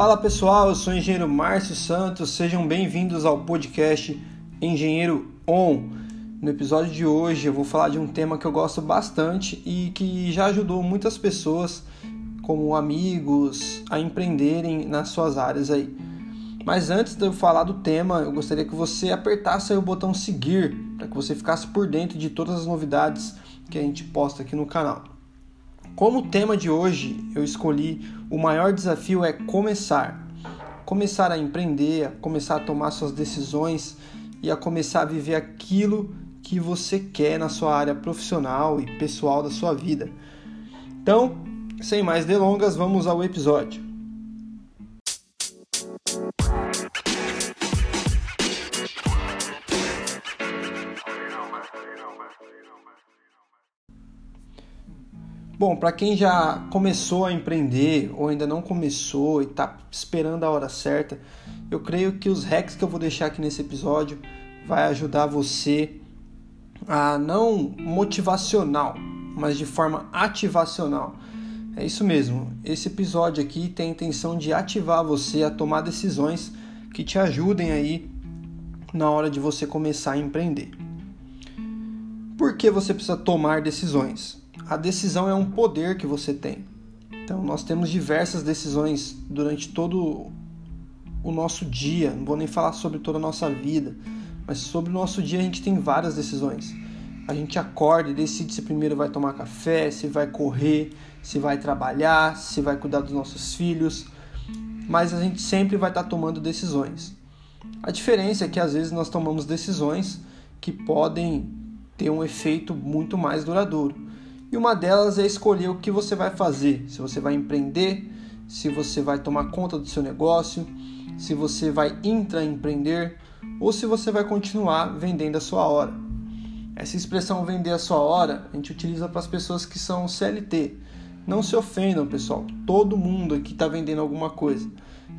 Fala pessoal, eu sou o engenheiro Márcio Santos, sejam bem-vindos ao podcast Engenheiro On. No episódio de hoje eu vou falar de um tema que eu gosto bastante e que já ajudou muitas pessoas, como amigos, a empreenderem nas suas áreas aí. Mas antes de eu falar do tema, eu gostaria que você apertasse o botão seguir para que você ficasse por dentro de todas as novidades que a gente posta aqui no canal. Como tema de hoje, eu escolhi o maior desafio é começar. Começar a empreender, a começar a tomar suas decisões e a começar a viver aquilo que você quer na sua área profissional e pessoal da sua vida. Então, sem mais delongas, vamos ao episódio. Bom, para quem já começou a empreender ou ainda não começou e está esperando a hora certa, eu creio que os hacks que eu vou deixar aqui nesse episódio vai ajudar você a não motivacional, mas de forma ativacional. É isso mesmo. Esse episódio aqui tem a intenção de ativar você a tomar decisões que te ajudem aí na hora de você começar a empreender. Por que você precisa tomar decisões? A decisão é um poder que você tem. Então, nós temos diversas decisões durante todo o nosso dia. Não vou nem falar sobre toda a nossa vida, mas sobre o nosso dia a gente tem várias decisões. A gente acorda e decide se primeiro vai tomar café, se vai correr, se vai trabalhar, se vai cuidar dos nossos filhos. Mas a gente sempre vai estar tomando decisões. A diferença é que às vezes nós tomamos decisões que podem ter um efeito muito mais duradouro. E uma delas é escolher o que você vai fazer. Se você vai empreender, se você vai tomar conta do seu negócio, se você vai intraempreender ou se você vai continuar vendendo a sua hora. Essa expressão vender a sua hora a gente utiliza para as pessoas que são CLT. Não se ofendam, pessoal. Todo mundo aqui está vendendo alguma coisa.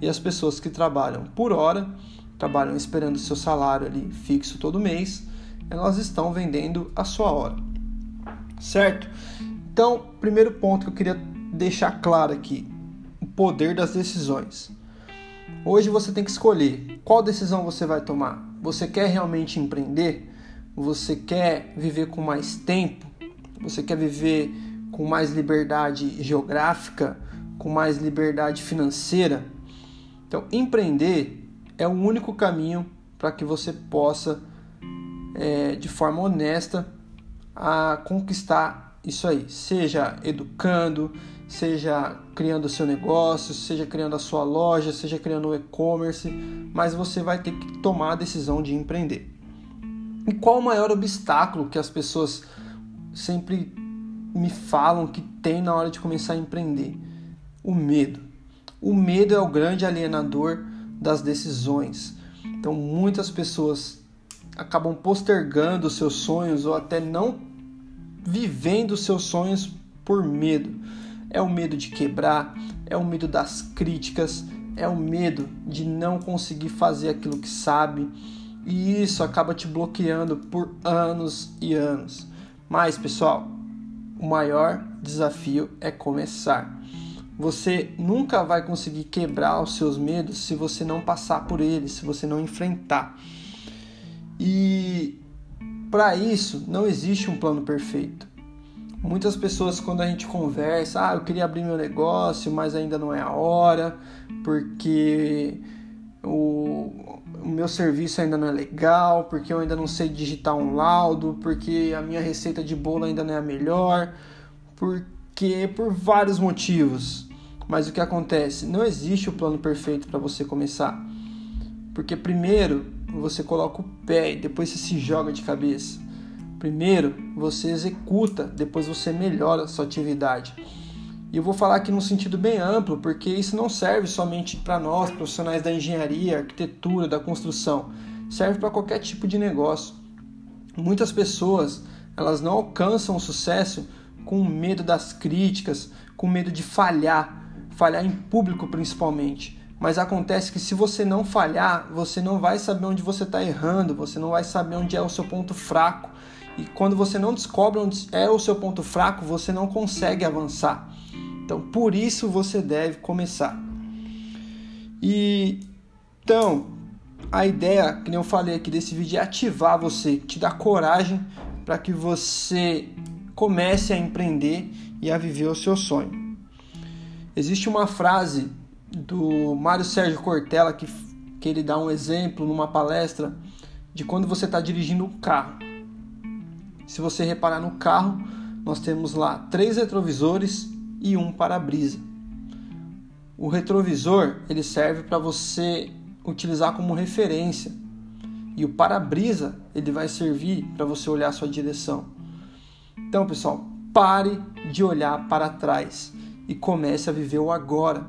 E as pessoas que trabalham por hora, trabalham esperando o seu salário ali fixo todo mês, elas estão vendendo a sua hora certo? Então, primeiro ponto que eu queria deixar claro aqui: o poder das decisões. Hoje você tem que escolher qual decisão você vai tomar. Você quer realmente empreender? Você quer viver com mais tempo? Você quer viver com mais liberdade geográfica? Com mais liberdade financeira? Então, empreender é o único caminho para que você possa, é, de forma honesta, a conquistar isso aí, seja educando, seja criando seu negócio, seja criando a sua loja, seja criando o e-commerce, mas você vai ter que tomar a decisão de empreender. E qual o maior obstáculo que as pessoas sempre me falam que tem na hora de começar a empreender? O medo. O medo é o grande alienador das decisões. Então, muitas pessoas acabam postergando seus sonhos ou até não vivendo seus sonhos por medo. É o medo de quebrar, é o medo das críticas, é o medo de não conseguir fazer aquilo que sabe, e isso acaba te bloqueando por anos e anos. Mas, pessoal, o maior desafio é começar. Você nunca vai conseguir quebrar os seus medos se você não passar por eles, se você não enfrentar. E para isso não existe um plano perfeito. Muitas pessoas quando a gente conversa, ah, eu queria abrir meu negócio, mas ainda não é a hora, porque o, o meu serviço ainda não é legal, porque eu ainda não sei digitar um laudo, porque a minha receita de bolo ainda não é a melhor, porque por vários motivos. Mas o que acontece? Não existe o plano perfeito para você começar. Porque primeiro você coloca o pé e depois você se joga de cabeça. Primeiro você executa, depois você melhora a sua atividade. E eu vou falar aqui num sentido bem amplo, porque isso não serve somente para nós, profissionais da engenharia, arquitetura, da construção. Serve para qualquer tipo de negócio. Muitas pessoas, elas não alcançam o sucesso com medo das críticas, com medo de falhar, falhar em público principalmente. Mas acontece que se você não falhar, você não vai saber onde você está errando, você não vai saber onde é o seu ponto fraco. E quando você não descobre onde é o seu ponto fraco, você não consegue avançar. Então, por isso você deve começar. E então, a ideia, que eu falei aqui desse vídeo, é ativar você, te dar coragem para que você comece a empreender e a viver o seu sonho. Existe uma frase do Mário Sérgio Cortella que, que ele dá um exemplo numa palestra de quando você está dirigindo um carro. Se você reparar no carro, nós temos lá três retrovisores e um para-brisa. O retrovisor ele serve para você utilizar como referência e o para-brisa ele vai servir para você olhar a sua direção. Então, pessoal, pare de olhar para trás e comece a viver o agora.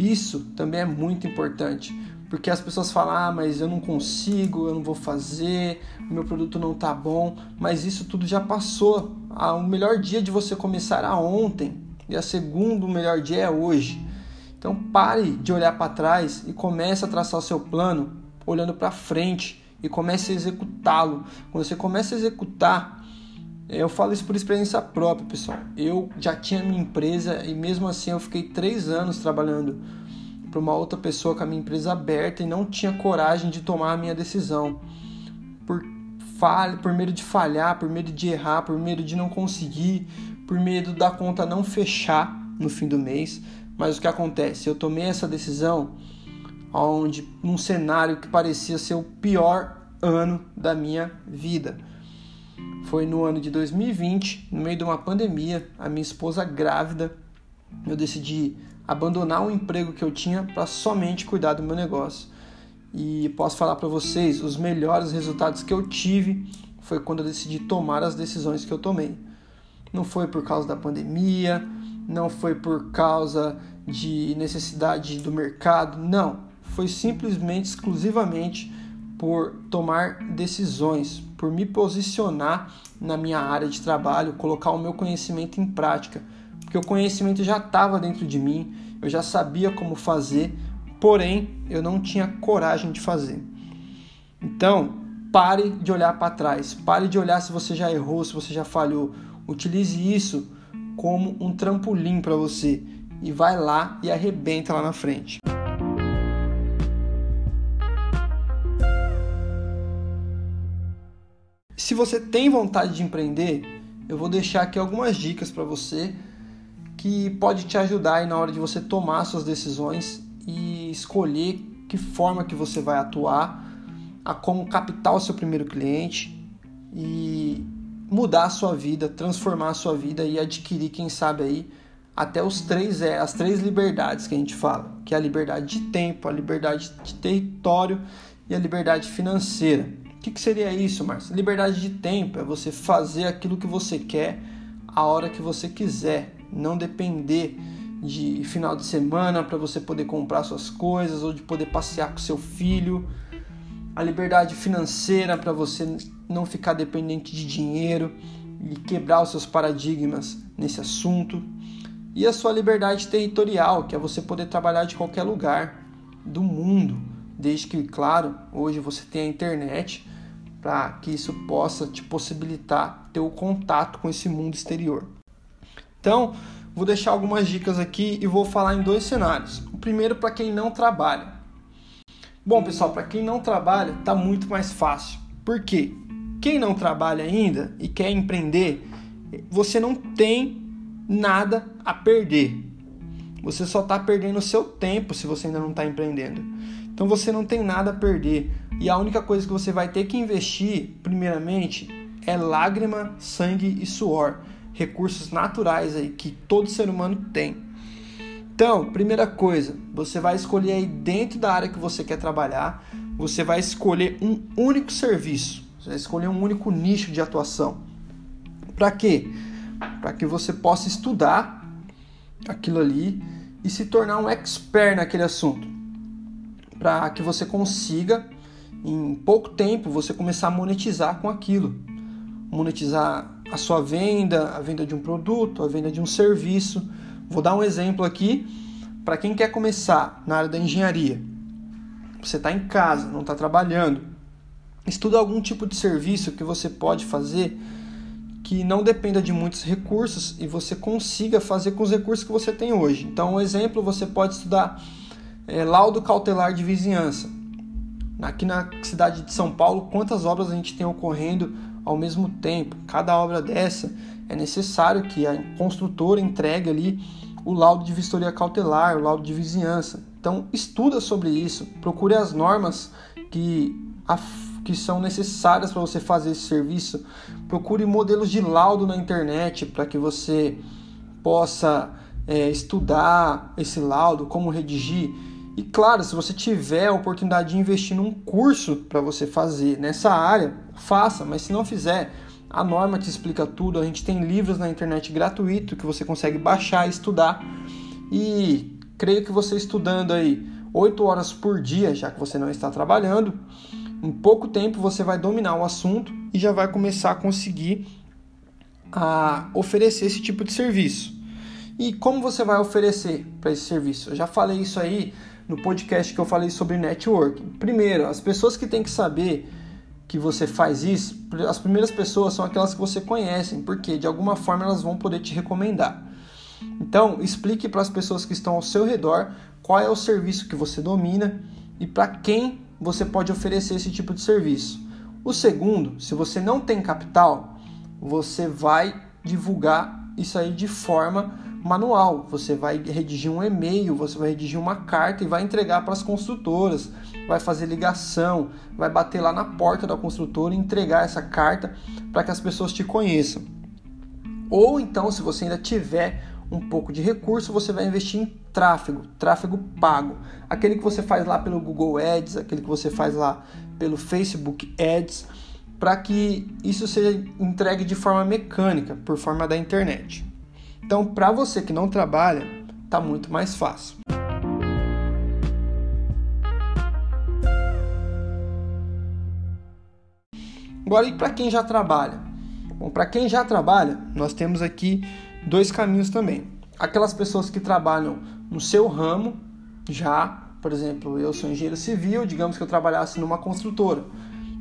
Isso também é muito importante, porque as pessoas falam: "Ah, mas eu não consigo, eu não vou fazer, o meu produto não tá bom", mas isso tudo já passou. Ah, o melhor dia de você começar era ontem e a segundo melhor dia é hoje. Então pare de olhar para trás e comece a traçar o seu plano olhando para frente e comece a executá-lo. Quando você começa a executar, eu falo isso por experiência própria, pessoal. Eu já tinha minha empresa e mesmo assim eu fiquei três anos trabalhando para uma outra pessoa com a minha empresa aberta e não tinha coragem de tomar a minha decisão. Por, falha, por medo de falhar, por medo de errar, por medo de não conseguir, por medo da conta não fechar no fim do mês. Mas o que acontece? Eu tomei essa decisão onde num cenário que parecia ser o pior ano da minha vida. Foi no ano de 2020, no meio de uma pandemia, a minha esposa grávida, eu decidi abandonar o emprego que eu tinha para somente cuidar do meu negócio. E posso falar para vocês, os melhores resultados que eu tive foi quando eu decidi tomar as decisões que eu tomei. Não foi por causa da pandemia, não foi por causa de necessidade do mercado, não. Foi simplesmente, exclusivamente por tomar decisões, por me posicionar na minha área de trabalho, colocar o meu conhecimento em prática. Porque o conhecimento já estava dentro de mim, eu já sabia como fazer, porém eu não tinha coragem de fazer. Então, pare de olhar para trás, pare de olhar se você já errou, se você já falhou. Utilize isso como um trampolim para você e vai lá e arrebenta lá na frente. Se você tem vontade de empreender, eu vou deixar aqui algumas dicas para você que pode te ajudar aí na hora de você tomar suas decisões e escolher que forma que você vai atuar, a como captar o seu primeiro cliente e mudar a sua vida, transformar a sua vida e adquirir, quem sabe aí, até os três é as três liberdades que a gente fala, que é a liberdade de tempo, a liberdade de território e a liberdade financeira. O que, que seria isso, Márcio? Liberdade de tempo é você fazer aquilo que você quer a hora que você quiser, não depender de final de semana para você poder comprar suas coisas ou de poder passear com seu filho. A liberdade financeira para você não ficar dependente de dinheiro e quebrar os seus paradigmas nesse assunto. E a sua liberdade territorial, que é você poder trabalhar de qualquer lugar do mundo, desde que, claro, hoje você tem a internet para que isso possa te possibilitar ter o contato com esse mundo exterior. Então, vou deixar algumas dicas aqui e vou falar em dois cenários. O primeiro para quem não trabalha. Bom, pessoal, para quem não trabalha, tá muito mais fácil. Por quê? Quem não trabalha ainda e quer empreender, você não tem nada a perder. Você só está perdendo o seu tempo se você ainda não está empreendendo. Então você não tem nada a perder. E a única coisa que você vai ter que investir, primeiramente, é lágrima, sangue e suor. Recursos naturais aí que todo ser humano tem. Então, primeira coisa, você vai escolher aí dentro da área que você quer trabalhar, você vai escolher um único serviço. Você vai escolher um único nicho de atuação. Para quê? Para que você possa estudar aquilo ali e se tornar um expert naquele assunto. Para que você consiga, em pouco tempo, você começar a monetizar com aquilo. Monetizar a sua venda, a venda de um produto, a venda de um serviço. Vou dar um exemplo aqui para quem quer começar na área da engenharia. Você está em casa, não está trabalhando, Estuda algum tipo de serviço que você pode fazer que não dependa de muitos recursos e você consiga fazer com os recursos que você tem hoje. Então, um exemplo, você pode estudar é, laudo cautelar de vizinhança. Aqui na cidade de São Paulo, quantas obras a gente tem ocorrendo ao mesmo tempo? Cada obra dessa é necessário que a construtora entregue ali o laudo de vistoria cautelar, o laudo de vizinhança. Então, estuda sobre isso, procure as normas que, que são necessárias para você fazer esse serviço, procure modelos de laudo na internet para que você possa é, estudar esse laudo, como redigir. E claro, se você tiver a oportunidade de investir num curso para você fazer nessa área, faça, mas se não fizer, a norma te explica tudo. A gente tem livros na internet gratuito que você consegue baixar e estudar. E creio que você estudando aí 8 horas por dia, já que você não está trabalhando, em pouco tempo você vai dominar o assunto e já vai começar a conseguir a oferecer esse tipo de serviço. E como você vai oferecer para esse serviço? Eu já falei isso aí no podcast que eu falei sobre networking. Primeiro, as pessoas que têm que saber que você faz isso, as primeiras pessoas são aquelas que você conhece, porque de alguma forma elas vão poder te recomendar. Então, explique para as pessoas que estão ao seu redor qual é o serviço que você domina e para quem você pode oferecer esse tipo de serviço. O segundo, se você não tem capital, você vai divulgar isso aí de forma manual. Você vai redigir um e-mail, você vai redigir uma carta e vai entregar para as construtoras, vai fazer ligação, vai bater lá na porta da construtora e entregar essa carta para que as pessoas te conheçam. Ou então, se você ainda tiver um pouco de recurso, você vai investir em tráfego, tráfego pago. Aquele que você faz lá pelo Google Ads, aquele que você faz lá pelo Facebook Ads, para que isso seja entregue de forma mecânica, por forma da internet. Então, para você que não trabalha, tá muito mais fácil. Agora, e para quem já trabalha? Bom, para quem já trabalha, nós temos aqui dois caminhos também. Aquelas pessoas que trabalham no seu ramo, já, por exemplo, eu sou engenheiro civil, digamos que eu trabalhasse numa construtora.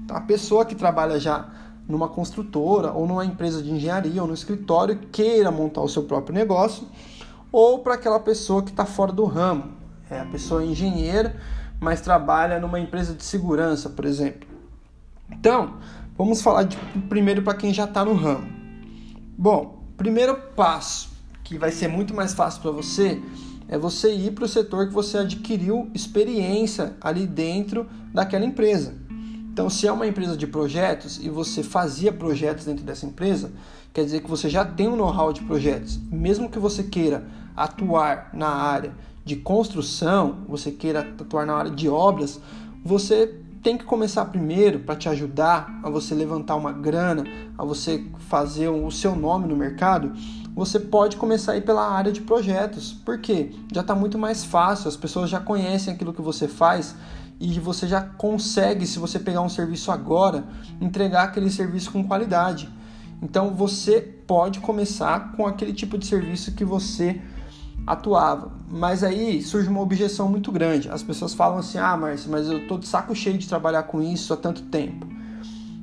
Então, a pessoa que trabalha já numa construtora ou numa empresa de engenharia ou no escritório queira montar o seu próprio negócio, ou para aquela pessoa que está fora do ramo. É a pessoa engenheira, mas trabalha numa empresa de segurança, por exemplo. Então, vamos falar de, primeiro para quem já está no ramo. Bom, primeiro passo que vai ser muito mais fácil para você é você ir para o setor que você adquiriu experiência ali dentro daquela empresa. Então, se é uma empresa de projetos e você fazia projetos dentro dessa empresa, quer dizer que você já tem um know-how de projetos. Mesmo que você queira atuar na área de construção, você queira atuar na área de obras, você tem que começar primeiro para te ajudar a você levantar uma grana, a você fazer o seu nome no mercado. Você pode começar aí pela área de projetos, porque já está muito mais fácil, as pessoas já conhecem aquilo que você faz e você já consegue, se você pegar um serviço agora, entregar aquele serviço com qualidade. Então você pode começar com aquele tipo de serviço que você atuava. Mas aí surge uma objeção muito grande. As pessoas falam assim: "Ah, Márcio, mas eu tô de saco cheio de trabalhar com isso há tanto tempo".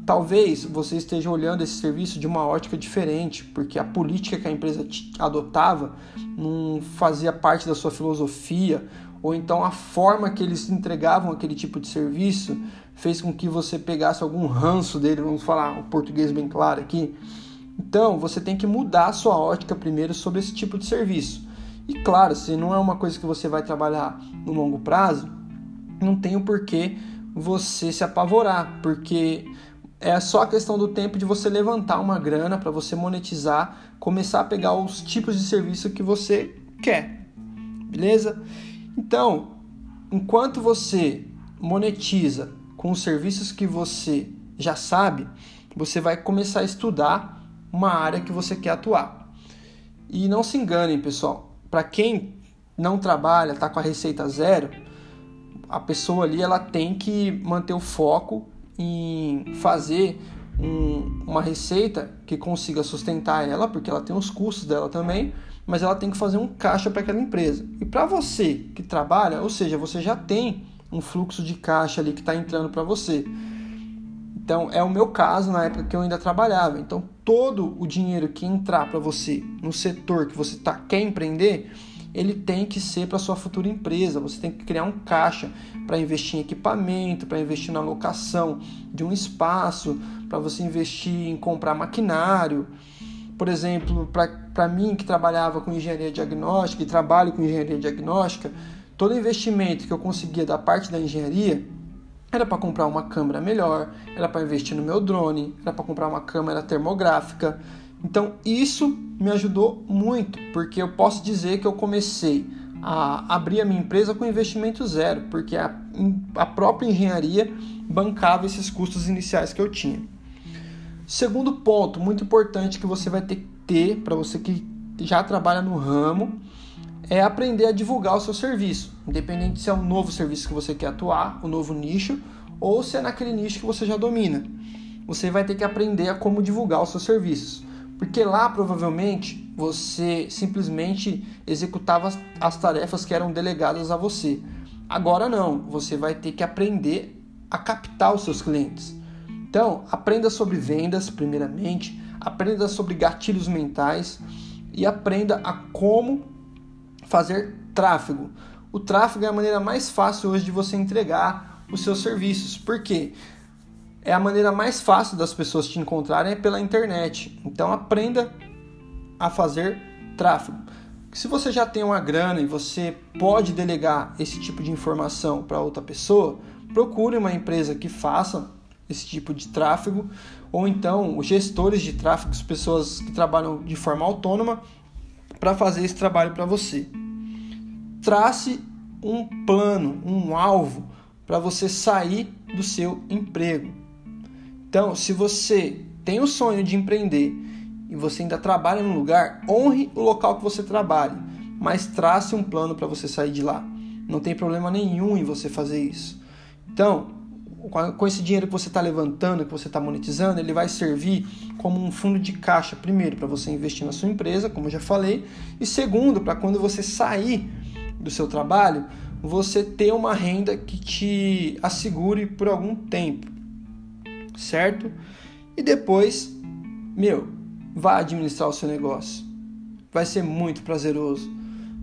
Talvez você esteja olhando esse serviço de uma ótica diferente, porque a política que a empresa adotava não fazia parte da sua filosofia, ou então a forma que eles entregavam aquele tipo de serviço fez com que você pegasse algum ranço dele, vamos falar o português bem claro aqui. Então, você tem que mudar a sua ótica primeiro sobre esse tipo de serviço. E claro, se não é uma coisa que você vai trabalhar no longo prazo, não tem o porquê você se apavorar, porque é só a questão do tempo de você levantar uma grana para você monetizar, começar a pegar os tipos de serviço que você quer. Beleza? Então, enquanto você monetiza com os serviços que você já sabe, você vai começar a estudar uma área que você quer atuar. E não se enganem, pessoal. Para quem não trabalha, está com a receita zero, a pessoa ali ela tem que manter o foco em fazer um, uma receita que consiga sustentar ela, porque ela tem os custos dela também, mas ela tem que fazer um caixa para aquela empresa. E para você que trabalha, ou seja, você já tem um fluxo de caixa ali que está entrando para você. Então, é o meu caso na época que eu ainda trabalhava. Então, todo o dinheiro que entrar para você no setor que você tá, quer empreender, ele tem que ser para sua futura empresa. Você tem que criar um caixa para investir em equipamento, para investir na locação de um espaço, para você investir em comprar maquinário. Por exemplo, para mim que trabalhava com engenharia diagnóstica e trabalho com engenharia diagnóstica, todo investimento que eu conseguia da parte da engenharia era para comprar uma câmera melhor, era para investir no meu drone, era para comprar uma câmera termográfica. Então isso me ajudou muito, porque eu posso dizer que eu comecei a abrir a minha empresa com investimento zero, porque a, a própria engenharia bancava esses custos iniciais que eu tinha. Segundo ponto, muito importante que você vai ter que ter para você que já trabalha no ramo, é aprender a divulgar o seu serviço, independente se é um novo serviço que você quer atuar, um novo nicho, ou se é naquele nicho que você já domina. Você vai ter que aprender a como divulgar os seus serviços. Porque lá provavelmente você simplesmente executava as tarefas que eram delegadas a você. Agora não, você vai ter que aprender a captar os seus clientes. Então, aprenda sobre vendas, primeiramente, aprenda sobre gatilhos mentais e aprenda a como fazer tráfego. O tráfego é a maneira mais fácil hoje de você entregar os seus serviços. Por quê? É a maneira mais fácil das pessoas te encontrarem é pela internet. Então aprenda a fazer tráfego. Se você já tem uma grana e você pode delegar esse tipo de informação para outra pessoa, procure uma empresa que faça esse tipo de tráfego, ou então os gestores de tráfego, as pessoas que trabalham de forma autônoma, para fazer esse trabalho para você. Trace um plano, um alvo para você sair do seu emprego. Então, se você tem o sonho de empreender e você ainda trabalha num lugar, honre o local que você trabalha, mas trace um plano para você sair de lá. Não tem problema nenhum em você fazer isso. Então, com esse dinheiro que você está levantando, que você está monetizando, ele vai servir como um fundo de caixa, primeiro, para você investir na sua empresa, como eu já falei, e segundo, para quando você sair do seu trabalho, você ter uma renda que te assegure por algum tempo certo? E depois, meu, vá administrar o seu negócio. Vai ser muito prazeroso,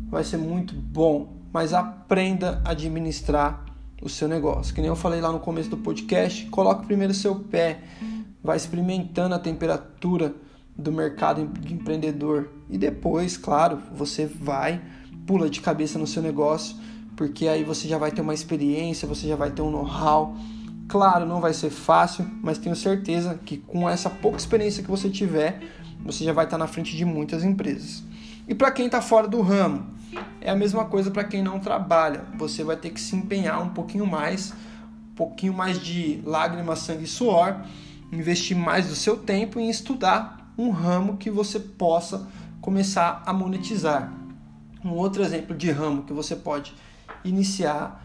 vai ser muito bom, mas aprenda a administrar o seu negócio. Que nem eu falei lá no começo do podcast, coloque primeiro seu pé, vai experimentando a temperatura do mercado de empreendedor e depois, claro, você vai pula de cabeça no seu negócio, porque aí você já vai ter uma experiência, você já vai ter um know-how Claro, não vai ser fácil, mas tenho certeza que com essa pouca experiência que você tiver, você já vai estar na frente de muitas empresas. E para quem está fora do ramo, é a mesma coisa para quem não trabalha. Você vai ter que se empenhar um pouquinho mais, um pouquinho mais de lágrimas, sangue e suor, investir mais do seu tempo em estudar um ramo que você possa começar a monetizar. Um outro exemplo de ramo que você pode iniciar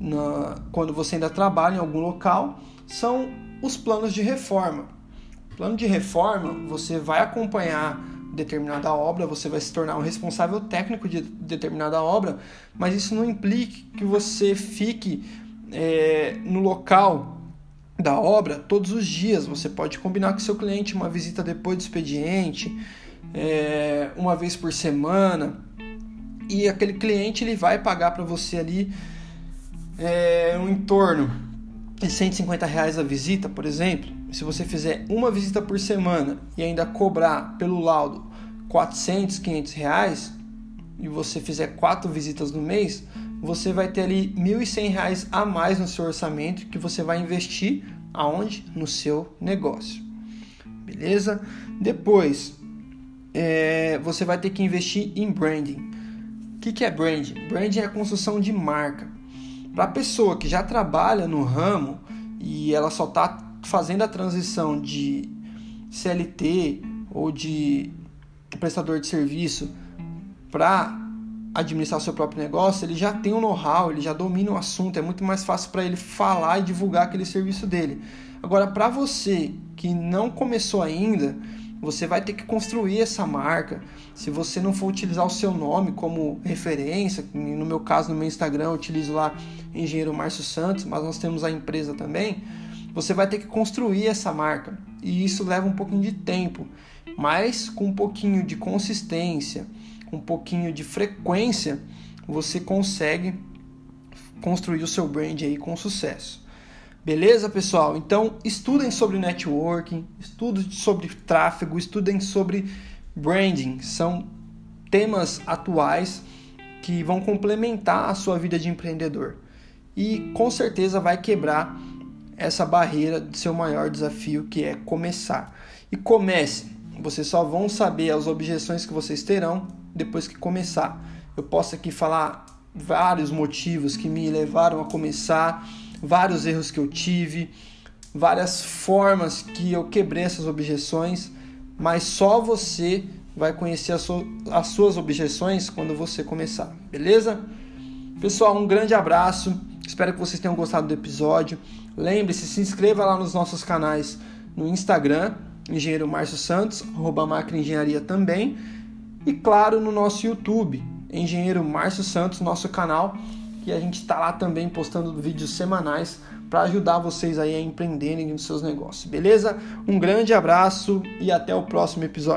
na, quando você ainda trabalha em algum local são os planos de reforma. Plano de reforma, você vai acompanhar determinada obra, você vai se tornar um responsável técnico de determinada obra, mas isso não implica que você fique é, no local da obra todos os dias. Você pode combinar com seu cliente uma visita depois do expediente, é, uma vez por semana, e aquele cliente ele vai pagar para você ali é, um entorno de 150 reais a visita, por exemplo, se você fizer uma visita por semana e ainda cobrar pelo laudo 400, 500 reais e você fizer quatro visitas no mês, você vai ter ali 1.100 reais a mais no seu orçamento que você vai investir aonde? No seu negócio. Beleza? Depois, é, você vai ter que investir em branding. O que, que é branding? Branding é a construção de marca. Para a pessoa que já trabalha no ramo e ela só está fazendo a transição de CLT ou de prestador de serviço para administrar o seu próprio negócio, ele já tem um know-how, ele já domina o assunto, é muito mais fácil para ele falar e divulgar aquele serviço dele. Agora, para você que não começou ainda, você vai ter que construir essa marca. Se você não for utilizar o seu nome como referência, no meu caso, no meu Instagram, eu utilizo lá Engenheiro Márcio Santos, mas nós temos a empresa também. Você vai ter que construir essa marca e isso leva um pouquinho de tempo, mas com um pouquinho de consistência, um pouquinho de frequência, você consegue construir o seu brand aí com sucesso. Beleza, pessoal? Então, estudem sobre networking, estudem sobre tráfego, estudem sobre branding. São temas atuais que vão complementar a sua vida de empreendedor. E com certeza vai quebrar essa barreira de seu maior desafio, que é começar. E comece. Vocês só vão saber as objeções que vocês terão depois que começar. Eu posso aqui falar vários motivos que me levaram a começar, vários erros que eu tive, várias formas que eu quebrei essas objeções, mas só você vai conhecer as, as suas objeções quando você começar, beleza? Pessoal, um grande abraço. Espero que vocês tenham gostado do episódio. Lembre-se, se inscreva lá nos nossos canais no Instagram, Engenheiro Márcio Santos, arroba também. E claro, no nosso YouTube, Engenheiro Márcio Santos, nosso canal, que a gente está lá também postando vídeos semanais para ajudar vocês aí a empreenderem nos seus negócios, beleza? Um grande abraço e até o próximo episódio.